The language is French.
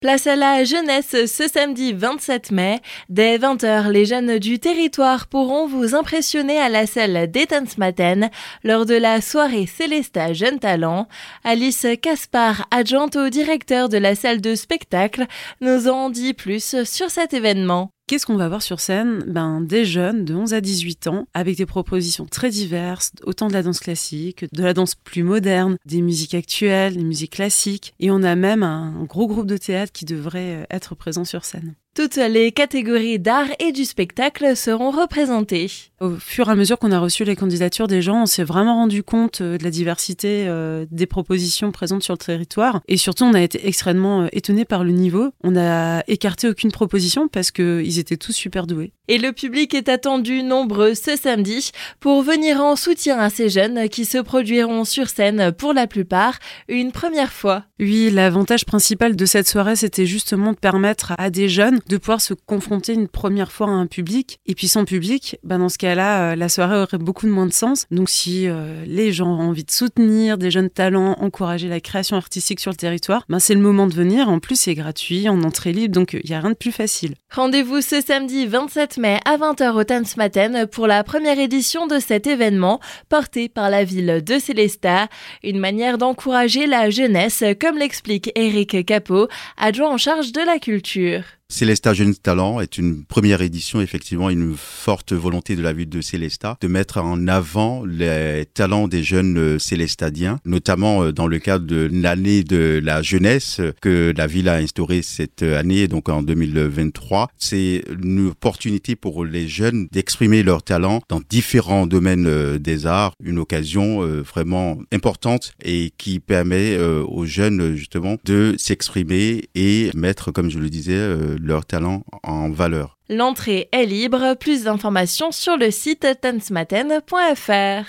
Place à la jeunesse ce samedi 27 mai. Dès 20h, les jeunes du territoire pourront vous impressionner à la salle d'Etansmaten lors de la soirée Célesta Jeunes Talents. Alice Caspar, adjointe au directeur de la salle de spectacle, nous en dit plus sur cet événement. Qu'est-ce qu'on va voir sur scène? Ben, Des jeunes de 11 à 18 ans avec des propositions très diverses, autant de la danse classique, de la danse plus moderne, des musiques actuelles, des musiques classiques. Et on a même un gros groupe de théâtre qui devrait être présent sur scène. Toutes les catégories d'art et du spectacle seront représentées. Au fur et à mesure qu'on a reçu les candidatures des gens, on s'est vraiment rendu compte euh, de la diversité euh, des propositions présentes sur le territoire. Et surtout, on a été extrêmement euh, étonnés par le niveau. On n'a écarté aucune proposition parce qu'ils étaient tous super doués. Et le public est attendu nombreux ce samedi pour venir en soutien à ces jeunes qui se produiront sur scène pour la plupart une première fois. Oui, l'avantage principal de cette soirée, c'était justement de permettre à des jeunes de pouvoir se confronter une première fois à un public. Et puis sans public, ben dans ce cas-là, euh, la soirée aurait beaucoup moins de sens. Donc si euh, les gens ont envie de soutenir des jeunes talents, encourager la création artistique sur le territoire, ben c'est le moment de venir. En plus, c'est gratuit, en entrée libre, donc il n'y a rien de plus facile. Rendez-vous ce samedi 27 mai à 20h au Tanzmatten pour la première édition de cet événement porté par la ville de Célestat. Une manière d'encourager la jeunesse, comme l'explique Eric Capot, adjoint en charge de la culture. Célesta Jeunes Talents est une première édition, effectivement, une forte volonté de la ville de Célesta de mettre en avant les talents des jeunes euh, célestadiens, notamment euh, dans le cadre de l'année de la jeunesse que la ville a instaurée cette année, donc en 2023. C'est une opportunité pour les jeunes d'exprimer leurs talents dans différents domaines euh, des arts, une occasion vraiment importante et qui permet aux jeunes justement de s'exprimer et mettre, comme je le disais, leur talent en valeur. L'entrée est libre. Plus d'informations sur le site tansmaten.fr.